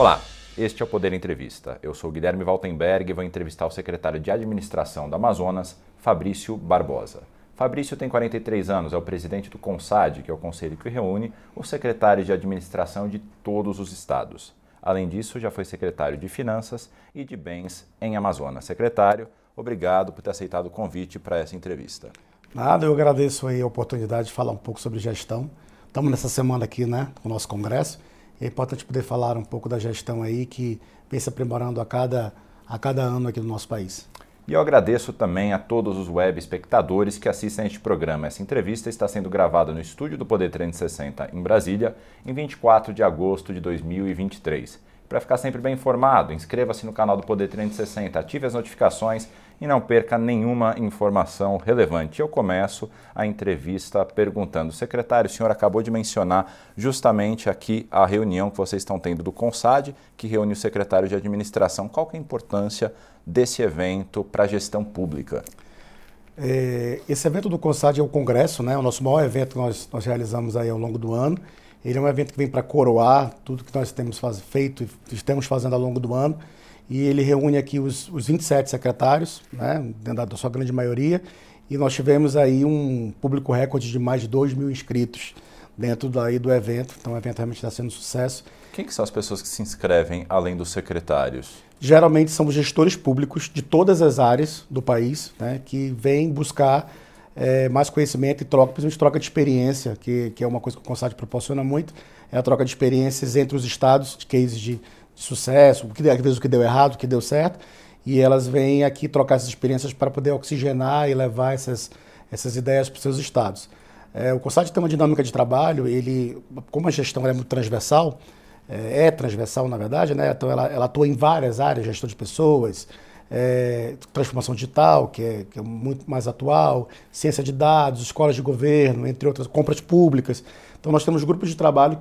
Olá, este é o Poder Entrevista. Eu sou Guilherme Valtenberg e vou entrevistar o secretário de Administração da Amazonas, Fabrício Barbosa. Fabrício tem 43 anos, é o presidente do CONSAD, que é o conselho que reúne os secretários de administração de todos os estados. Além disso, já foi secretário de Finanças e de Bens em Amazonas. Secretário, obrigado por ter aceitado o convite para essa entrevista. Nada, eu agradeço aí a oportunidade de falar um pouco sobre gestão. Estamos nessa semana aqui, né, com o nosso congresso. É importante poder falar um pouco da gestão aí que vem se aprimorando a cada, a cada ano aqui no nosso país. E eu agradeço também a todos os web espectadores que assistem a este programa. Essa entrevista está sendo gravada no estúdio do Poder 360 em Brasília, em 24 de agosto de 2023. Para ficar sempre bem informado, inscreva-se no canal do Poder 360, ative as notificações e não perca nenhuma informação relevante. Eu começo a entrevista perguntando: secretário, o senhor acabou de mencionar justamente aqui a reunião que vocês estão tendo do CONSAD, que reúne o secretário de administração. Qual é a importância desse evento para a gestão pública? É, esse evento do CONSAD é o congresso, né? o nosso maior evento que nós, nós realizamos aí ao longo do ano. Ele é um evento que vem para coroar tudo que nós temos faz, feito e estamos fazendo ao longo do ano. E ele reúne aqui os, os 27 secretários, né, dentro da sua grande maioria. E nós tivemos aí um público recorde de mais de 2 mil inscritos dentro daí do evento. Então o evento realmente está sendo um sucesso. Quem que são as pessoas que se inscrevem além dos secretários? Geralmente são os gestores públicos de todas as áreas do país, né, que vêm buscar é, mais conhecimento e troca, principalmente troca de experiência, que, que é uma coisa que o Consat proporciona muito, é a troca de experiências entre os estados, de cases de sucesso, o que, às vezes o que deu errado, o que deu certo, e elas vêm aqui trocar essas experiências para poder oxigenar e levar essas, essas ideias para os seus estados. É, o COSAD tem uma dinâmica de trabalho, ele, como a gestão é muito transversal, é, é transversal na verdade, né? então ela, ela atua em várias áreas, gestão de pessoas, é, transformação digital, que é, que é, muito mais atual, ciência de dados, escolas de governo, entre outras, compras públicas. Então, nós temos grupos de trabalho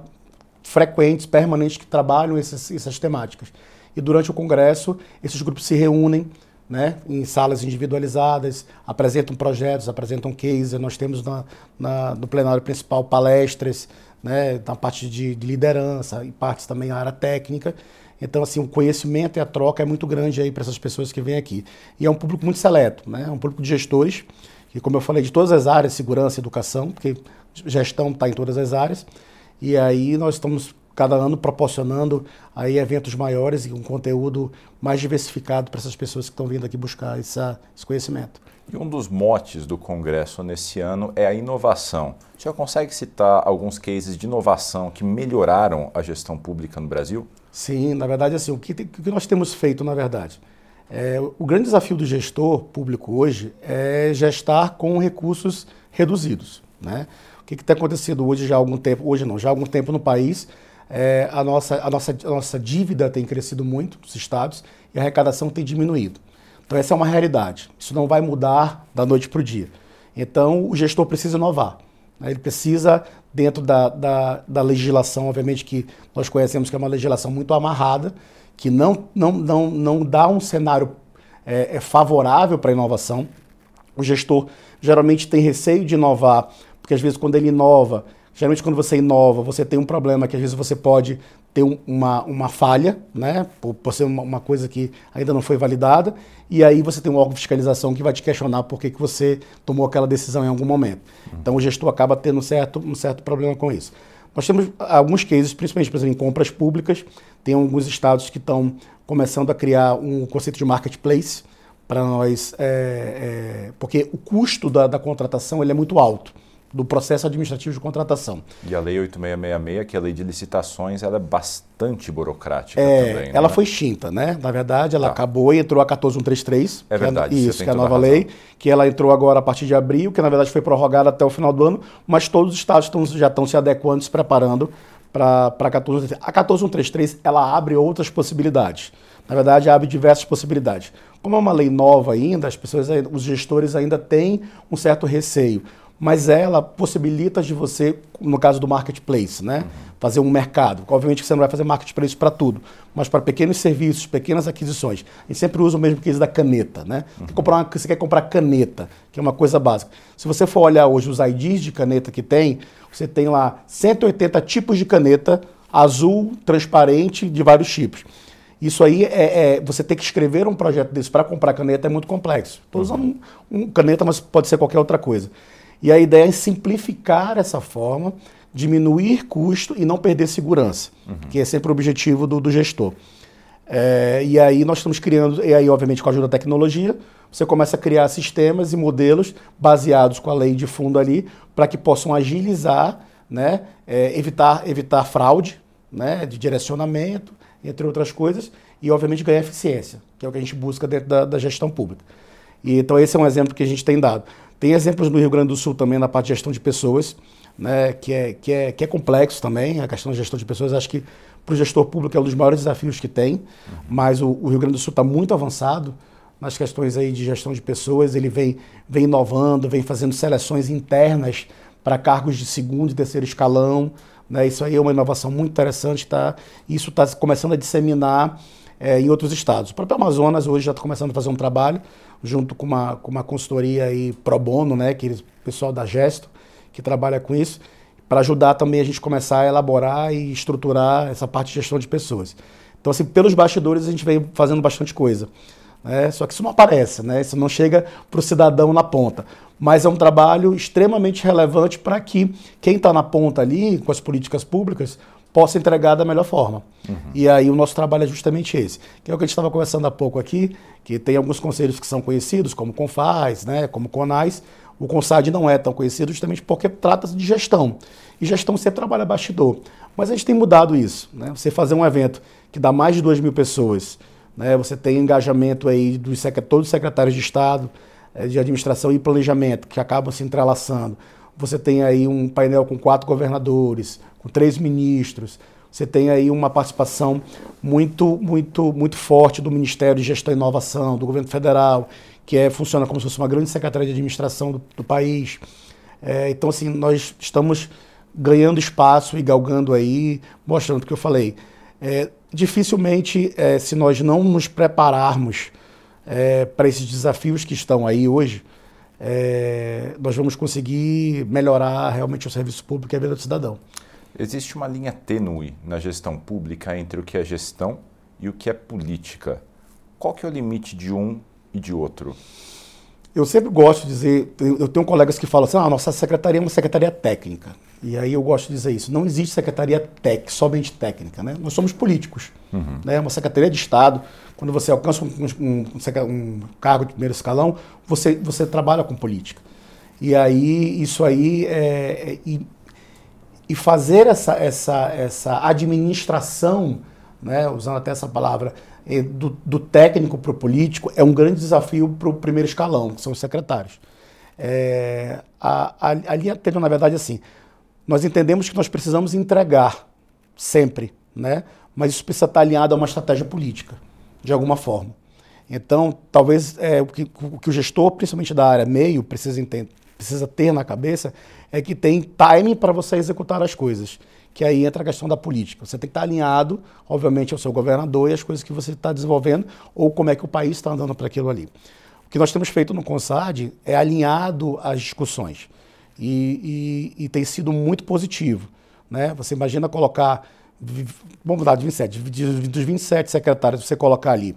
frequentes, permanentes, que trabalham essas, essas temáticas. E durante o congresso, esses grupos se reúnem né, em salas individualizadas, apresentam projetos, apresentam cases. Nós temos na, na, no plenário principal palestras, né, na parte de, de liderança e partes também na área técnica. Então, assim, o conhecimento e a troca é muito grande aí para essas pessoas que vêm aqui. E é um público muito seleto, né? É um público de gestores, que, como eu falei, de todas as áreas, segurança educação, porque gestão está em todas as áreas. E aí nós estamos cada ano proporcionando aí eventos maiores e um conteúdo mais diversificado para essas pessoas que estão vindo aqui buscar essa, esse conhecimento. E um dos motes do Congresso nesse ano é a inovação. O senhor consegue citar alguns cases de inovação que melhoraram a gestão pública no Brasil? Sim, na verdade, assim, o que, o que nós temos feito, na verdade? É, o grande desafio do gestor público hoje é gestar com recursos reduzidos. Né? Que tem acontecido hoje já há algum tempo, hoje não, já há algum tempo no país, é, a, nossa, a, nossa, a nossa dívida tem crescido muito nos estados e a arrecadação tem diminuído. Então essa é uma realidade. Isso não vai mudar da noite para o dia. Então o gestor precisa inovar. Né? Ele precisa, dentro da, da, da, legislação, obviamente que nós conhecemos que é uma legislação muito amarrada, que não, não, não, não dá um cenário é, é favorável para a inovação. O gestor geralmente tem receio de inovar, porque às vezes quando ele inova, geralmente quando você inova, você tem um problema que às vezes você pode ter um, uma, uma falha, né, por, por ser uma, uma, coisa que ainda não foi validada, e aí você tem um órgão de fiscalização que vai te questionar por que, que você tomou aquela decisão em algum momento. Então o gestor acaba tendo um certo, um certo problema com isso. Nós temos alguns cases, principalmente por exemplo, em compras públicas, tem alguns estados que estão começando a criar um conceito de marketplace para nós, é, é, porque o custo da, da contratação ele é muito alto do processo administrativo de contratação. E a Lei 8666, que é a lei de licitações, ela é bastante burocrática é, também. Ela é? foi extinta, né? Na verdade, ela tá. acabou e entrou a 14133. É verdade. Que é, isso, que é a nova lei, que ela entrou agora a partir de abril, que na verdade foi prorrogada até o final do ano, mas todos os estados estão, já estão se adequando, se preparando para a 14133. A 14133, ela abre outras possibilidades. Na verdade, abre diversas possibilidades. Como é uma lei nova ainda, as pessoas, os gestores ainda têm um certo receio mas ela possibilita de você, no caso do marketplace, né, uhum. fazer um mercado. Obviamente que você não vai fazer marketplace para tudo, mas para pequenos serviços, pequenas aquisições. A gente sempre usa o mesmo case da caneta, né? Uhum. Quer comprar uma, você quer comprar caneta, que é uma coisa básica. Se você for olhar hoje os IDs de caneta que tem, você tem lá 180 tipos de caneta azul, transparente, de vários tipos. Isso aí é, é, você ter que escrever um projeto desse para comprar caneta é muito complexo. Estou usando um, um, caneta, mas pode ser qualquer outra coisa. E a ideia é simplificar essa forma, diminuir custo e não perder segurança, uhum. que é sempre o objetivo do, do gestor. É, e aí nós estamos criando, e aí obviamente com a ajuda da tecnologia, você começa a criar sistemas e modelos baseados com a lei de fundo ali, para que possam agilizar, né, é, evitar, evitar fraude né, de direcionamento, entre outras coisas, e obviamente ganhar eficiência, que é o que a gente busca dentro da, da gestão pública. E, então esse é um exemplo que a gente tem dado. Tem exemplos no Rio Grande do Sul também na parte de gestão de pessoas, né, que, é, que, é, que é complexo também, a questão da gestão de pessoas, acho que para o gestor público é um dos maiores desafios que tem, uhum. mas o, o, Rio Grande do Sul está muito avançado nas questões aí de gestão de pessoas, ele vem, vem inovando, vem fazendo seleções internas para cargos de segundo e terceiro escalão, né? Isso aí é uma inovação muito interessante, tá? Isso está começando a disseminar é, em outros estados. O próprio Amazonas hoje já está começando a fazer um trabalho junto com uma, com uma consultoria aí pro bono, né? Que eles, pessoal da Gesto, que trabalha com isso, para ajudar também a gente começar a elaborar e estruturar essa parte de gestão de pessoas. Então, assim, pelos bastidores a gente vem fazendo bastante coisa. Né? Só que isso não aparece, né? isso não chega para o cidadão na ponta. Mas é um trabalho extremamente relevante para que quem está na ponta ali, com as políticas públicas, possa entregar da melhor forma. Uhum. E aí o nosso trabalho é justamente esse. Que é o que a gente estava conversando há pouco aqui, que tem alguns conselhos que são conhecidos, como Confaz, né, como Conais. O CONSAD não é tão conhecido justamente porque trata-se de gestão. E gestão você trabalha bastidor. Mas a gente tem mudado isso. Né? Você fazer um evento que dá mais de 2 mil pessoas, né? Você tem engajamento aí dos todos os secretários de Estado, de administração e planejamento, que acabam se entrelaçando. Você tem aí um painel com quatro governadores, com três ministros. Você tem aí uma participação muito, muito, muito forte do Ministério de Gestão e Inovação, do governo federal, que é, funciona como se fosse uma grande secretaria de administração do, do país. É, então, assim, nós estamos ganhando espaço e galgando aí, mostrando o que eu falei. É, dificilmente, é, se nós não nos prepararmos é, para esses desafios que estão aí hoje, é, nós vamos conseguir melhorar realmente o serviço público e a vida do cidadão. Existe uma linha tênue na gestão pública entre o que é gestão e o que é política. Qual que é o limite de um e de outro? Eu sempre gosto de dizer, eu tenho colegas que falam assim, ah, nossa secretaria é uma secretaria técnica. E aí eu gosto de dizer isso. Não existe secretaria tec, somente técnica. Né? Nós somos políticos. Uhum. Né? Uma secretaria de Estado, quando você alcança um, um, um, cargo de primeiro escalão, você, você trabalha com política. E aí, isso aí, é, é, e, e, fazer essa, essa, essa administração, né, usando até essa palavra, é, do, do técnico para o político, é um grande desafio para o primeiro escalão, que são os secretários. É, a, a, a linha teve, na verdade, assim, nós entendemos que nós precisamos entregar sempre, né? mas isso precisa estar alinhado a uma estratégia política, de alguma forma. Então, talvez é, o, que, o, que, o gestor, principalmente da área meio, precisa, entender, precisa ter na cabeça é que tem timing para você executar as coisas. Que aí entra a questão da política. Você tem que estar alinhado, obviamente, ao seu governador e às coisas que você está desenvolvendo, ou como é que o país está andando para aquilo ali. O que nós temos feito no CONSAD é alinhado às discussões e, e, e tem sido muito positivo. Né? Você imagina colocar, vamos dar de 27, dos 27 secretários, você colocar ali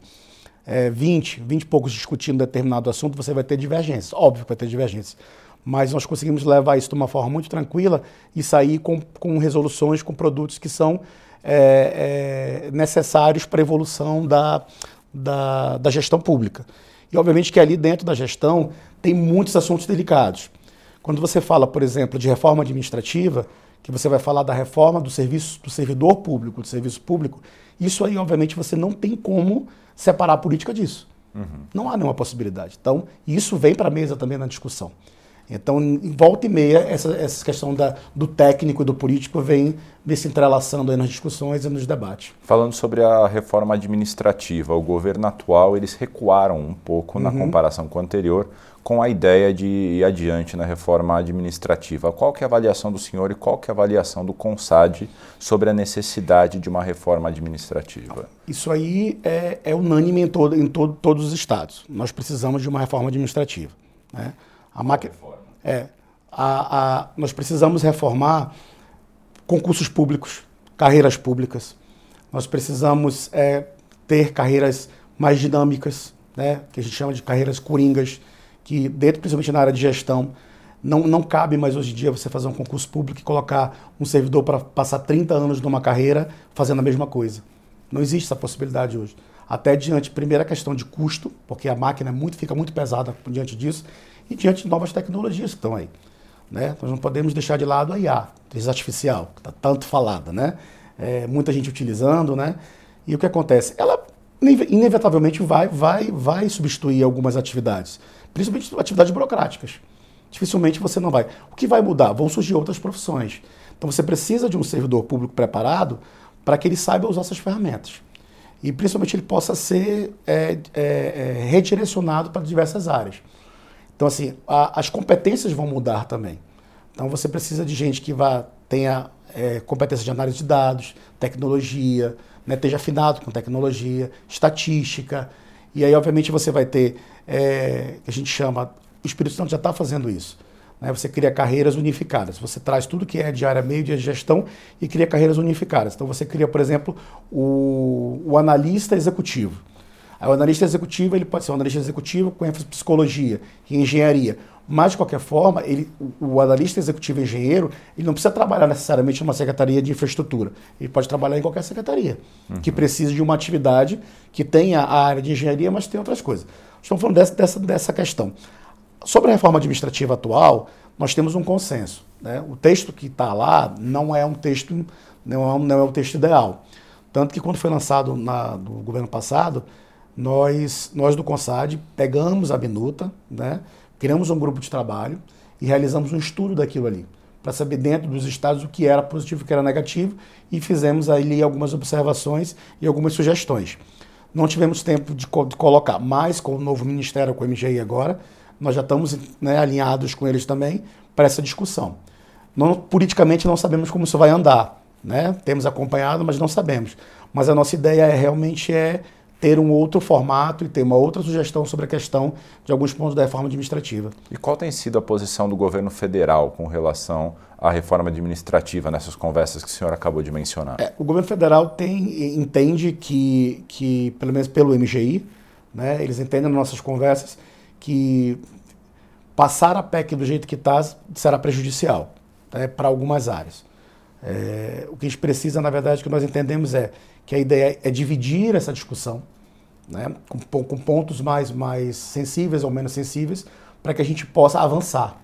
é, 20, 20 e poucos discutindo determinado assunto, você vai ter divergências. Óbvio que vai ter divergências. Mas nós conseguimos levar isso de uma forma muito tranquila e sair com, com resoluções, com produtos que são é, é, necessários para a evolução da, da, da gestão pública. E obviamente que ali dentro da gestão tem muitos assuntos delicados. Quando você fala, por exemplo, de reforma administrativa, que você vai falar da reforma do serviço do servidor público, do serviço público, isso aí, obviamente, você não tem como separar a política disso. Uhum. Não há nenhuma possibilidade. Então, isso vem para a mesa também na discussão. Então, em volta e meia, essa, essa questão da, do técnico e do político vem, vem se entrelaçando nas discussões e nos debates. Falando sobre a reforma administrativa, o governo atual, eles recuaram um pouco uhum. na comparação com o anterior, com a ideia de ir adiante na reforma administrativa. Qual que é a avaliação do senhor e qual que é a avaliação do CONSAD sobre a necessidade de uma reforma administrativa? Isso aí é, é unânime em, todo, em todo, todos os estados. Nós precisamos de uma reforma administrativa. Né? A máquina, é, a, a, nós precisamos reformar concursos públicos, carreiras públicas, nós precisamos é, ter carreiras mais dinâmicas, né, que a gente chama de carreiras coringas, que dentro, principalmente na área de gestão, não, não cabe mais hoje em dia você fazer um concurso público e colocar um servidor para passar 30 anos numa carreira fazendo a mesma coisa. Não existe essa possibilidade hoje. Até diante, primeira questão de custo, porque a máquina é muito, fica muito pesada diante disso, e diante de novas tecnologias que estão aí. Né? Nós não podemos deixar de lado a IA, inteligência artificial, que está tanto falada, né? É, muita gente utilizando, né? E o que acontece? Ela inevitavelmente vai, vai, vai substituir algumas atividades, principalmente atividades burocráticas. Dificilmente você não vai. O que vai mudar? Vão surgir outras profissões. Então você precisa de um servidor público preparado para que ele saiba usar essas ferramentas. E principalmente ele possa ser é, é, é, redirecionado para diversas áreas. Então, assim, a, as competências vão mudar também. Então você precisa de gente que vá, tenha é, competência de análise de dados, tecnologia, né, esteja afinado com tecnologia, estatística. E aí, obviamente, você vai ter, é, que a gente chama, o Espírito Santo já está fazendo isso. Né? Você cria carreiras unificadas. Você traz tudo que é de área meio de gestão e cria carreiras unificadas. Então, você cria, por exemplo, o, o analista executivo. Aí, o analista executivo ele pode ser um analista executivo com ênfase em psicologia e engenharia. Mas, de qualquer forma, ele, o analista executivo engenheiro, ele não precisa trabalhar necessariamente numa secretaria de infraestrutura. Ele pode trabalhar em qualquer secretaria, uhum. que precise de uma atividade que tenha a área de engenharia, mas tem outras coisas. Estamos falando dessa, dessa, dessa questão. Sobre a reforma administrativa atual, nós temos um consenso. Né? O texto que está lá não é um texto, não é, não é o texto ideal. Tanto que quando foi lançado na, no governo passado, nós, nós do CONSAD pegamos a minuta, né? criamos um grupo de trabalho e realizamos um estudo daquilo ali, para saber dentro dos estados o que era positivo e o que era negativo, e fizemos ali algumas observações e algumas sugestões. Não tivemos tempo de, de colocar, mas com o novo ministério, com o MGI agora, nós já estamos né, alinhados com eles também para essa discussão. Não, politicamente não sabemos como isso vai andar, né? Temos acompanhado, mas não sabemos. Mas a nossa ideia é realmente é ter um outro formato e ter uma outra sugestão sobre a questão de alguns pontos da reforma administrativa. E qual tem sido a posição do governo federal com relação à reforma administrativa nessas conversas que o senhor acabou de mencionar? É, o governo federal tem, entende que, que, pelo menos pelo MGI, né, eles entendem nas nossas conversas que passar a PEC do jeito que está será prejudicial né, para algumas áreas. É, o que a gente precisa, na verdade, que nós entendemos é que a ideia é dividir essa discussão né, com, com pontos mais, mais sensíveis ou menos sensíveis para que a gente possa avançar.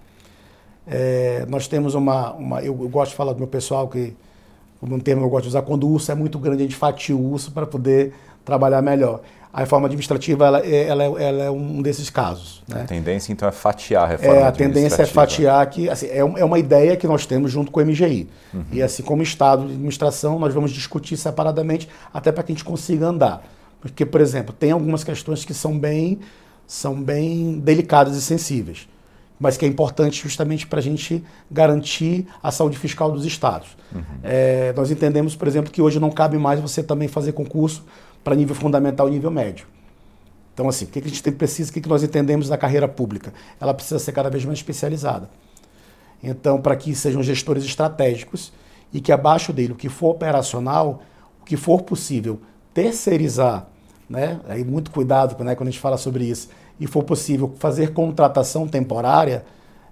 É, nós temos uma, uma eu, eu, gosto de falar do meu pessoal que como um termo que eu gosto de usar, quando o urso é muito grande, a gente fatia o urso para poder trabalhar melhor. A reforma administrativa ela, é, ela, é, ela é um desses casos. Né? A tendência, então, é fatiar a reforma é, A tendência é fatiar, que assim, é, é uma ideia que nós temos junto com o MGI. Uhum. E assim, como Estado de administração, nós vamos discutir separadamente, até para que a gente consiga andar. Porque, por exemplo, tem algumas questões que são bem, são bem delicadas e sensíveis, mas que é importante justamente para a gente garantir a saúde fiscal dos estados. Uhum. É, nós entendemos, por exemplo, que hoje não cabe mais você também fazer concurso para nível fundamental e nível médio. Então, assim, o que a gente precisa, o que nós entendemos da carreira pública? Ela precisa ser cada vez mais especializada. Então, para que sejam gestores estratégicos e que abaixo dele, o que for operacional, o que for possível terceirizar, né? Aí muito cuidado né, quando a gente fala sobre isso, e for possível fazer contratação temporária,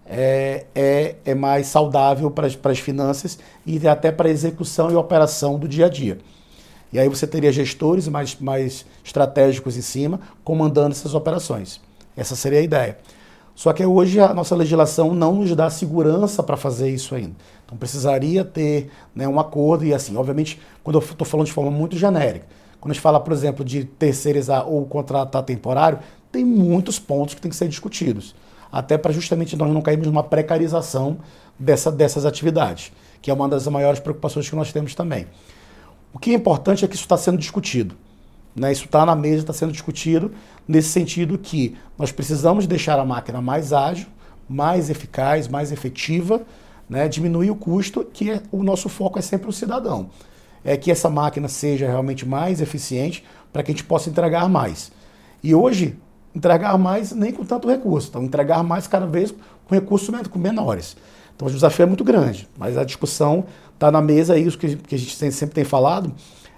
é, é, é mais saudável para as finanças e até para a execução e operação do dia a dia. E aí você teria gestores mais, mais estratégicos em cima, comandando essas operações. Essa seria a ideia. Só que hoje a nossa legislação não nos dá segurança para fazer isso ainda. Então precisaria ter né, um acordo e assim, obviamente, quando eu estou falando de forma muito genérica, quando a gente fala, por exemplo, de terceirizar ou contratar temporário, tem muitos pontos que têm que ser discutidos. Até para justamente nós não cairmos numa precarização dessa, dessas atividades, que é uma das maiores preocupações que nós temos também. O que é importante é que isso está sendo discutido. Né? Isso está na mesa, está sendo discutido, nesse sentido que nós precisamos deixar a máquina mais ágil, mais eficaz, mais efetiva, né? diminuir o custo, que é, o nosso foco é sempre o cidadão. É que essa máquina seja realmente mais eficiente para que a gente possa entregar mais. E hoje, entregar mais nem com tanto recurso, então entregar mais cada vez com recursos menores. Então o desafio é muito grande, mas a discussão está na mesa, é isso que, que a gente sempre tem falado,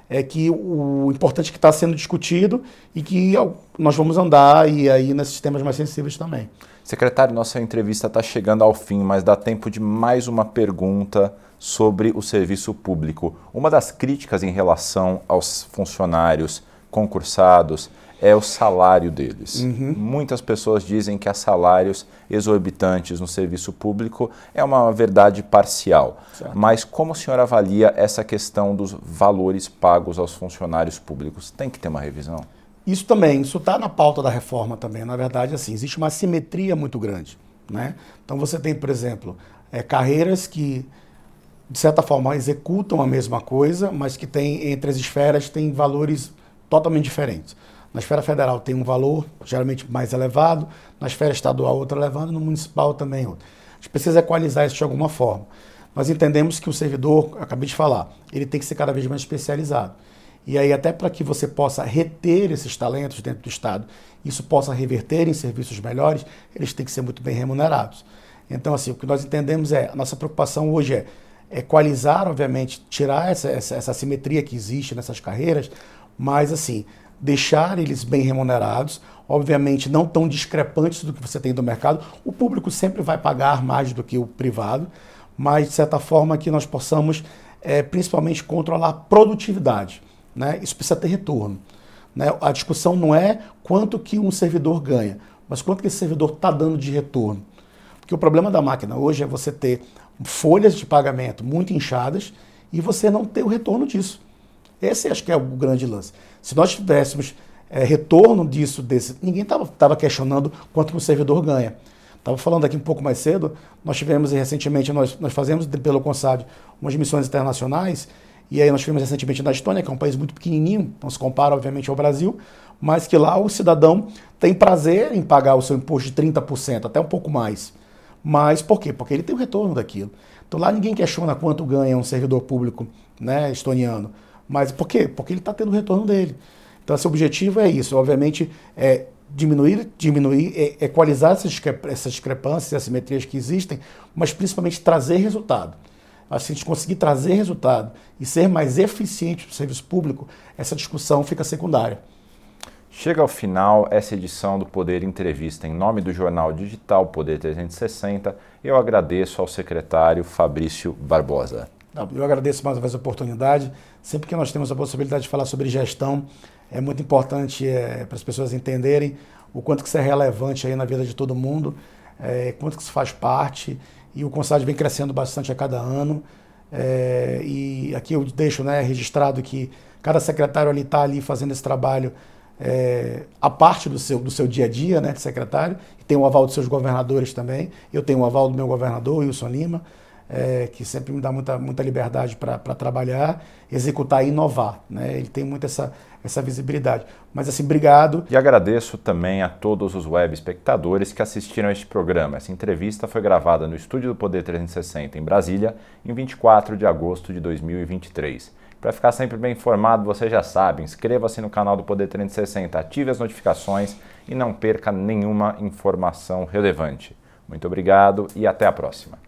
é que o importante é que está sendo discutido e que nós vamos andar e aí nesses temas mais sensíveis também. Secretário, nossa entrevista está chegando ao fim, mas dá tempo de mais uma pergunta sobre o serviço público. Uma das críticas em relação aos funcionários concursados é o salário deles. Uhum. Muitas pessoas dizem que há salários exorbitantes no serviço público. É uma verdade parcial. Certo. Mas como o senhor avalia essa questão dos valores pagos aos funcionários públicos? Tem que ter uma revisão? Isso também, isso está na pauta da reforma também. Na verdade, assim, existe uma simetria muito grande. Né? Então você tem, por exemplo, é, carreiras que, de certa forma, executam a mesma coisa, mas que tem, entre as esferas, tem valores totalmente diferentes. Na esfera federal tem um valor geralmente mais elevado, na esfera estadual outro elevado, no municipal também outro. A gente precisa equalizar isso de alguma forma. Nós entendemos que o servidor, acabei de falar, ele tem que ser cada vez mais especializado. E aí, até para que você possa reter esses talentos dentro do Estado, isso possa reverter em serviços melhores, eles têm que ser muito bem remunerados. Então, assim, o que nós entendemos é, a nossa preocupação hoje é equalizar, obviamente, tirar essa, essa, essa simetria que existe nessas carreiras, mas, assim, deixar eles bem remunerados, obviamente não tão discrepantes do que você tem do mercado. O público sempre vai pagar mais do que o privado, mas, de certa forma, que nós possamos, é, principalmente, controlar a produtividade. Né? Isso precisa ter retorno. Né? A discussão não é quanto que um servidor ganha, mas quanto que esse servidor está dando de retorno. Porque o problema da máquina hoje é você ter folhas de pagamento muito inchadas e você não ter o retorno disso. Esse acho que é o grande lance. Se nós tivéssemos é, retorno disso, desse, ninguém estava questionando quanto o servidor ganha. Estava falando aqui um pouco mais cedo, nós tivemos recentemente, nós, nós fazemos pelo Consad umas missões internacionais e aí nós tivemos recentemente na Estônia, que é um país muito pequenininho, não se compara obviamente ao Brasil, mas que lá o cidadão tem prazer em pagar o seu imposto de 30%, até um pouco mais. Mas por quê? Porque ele tem o retorno daquilo. Então lá ninguém questiona quanto ganha um servidor público né, estoniano. Mas por quê? Porque ele está tendo o retorno dele. Então esse objetivo é isso, obviamente, é diminuir, diminuir, é equalizar essas, essas discrepâncias, essas simetrias que existem, mas principalmente trazer resultado. Se a gente conseguir trazer resultado e ser mais eficiente no serviço público, essa discussão fica secundária. Chega ao final essa edição do Poder Entrevista. Em nome do jornal digital Poder 360, eu agradeço ao secretário Fabrício Barbosa. Eu agradeço mais uma vez a oportunidade. Sempre que nós temos a possibilidade de falar sobre gestão, é muito importante é, para as pessoas entenderem o quanto que isso é relevante aí na vida de todo mundo, é, quanto que isso faz parte e o Consad vem crescendo bastante a cada ano. É, e aqui eu deixo né, registrado que cada secretário ali está ali fazendo esse trabalho é, a parte do seu, do seu dia a dia, né, de secretário, tem o aval dos seus governadores também. Eu tenho o aval do meu governador, Wilson Lima, é, que sempre me dá muita, muita liberdade para trabalhar, executar e inovar. Né? Ele tem muito essa, essa visibilidade. Mas assim, obrigado. E agradeço também a todos os web espectadores que assistiram a este programa. Essa entrevista foi gravada no estúdio do Poder 360 em Brasília, em 24 de agosto de 2023. Para ficar sempre bem informado, você já sabe, inscreva-se no canal do Poder 360, ative as notificações e não perca nenhuma informação relevante. Muito obrigado e até a próxima.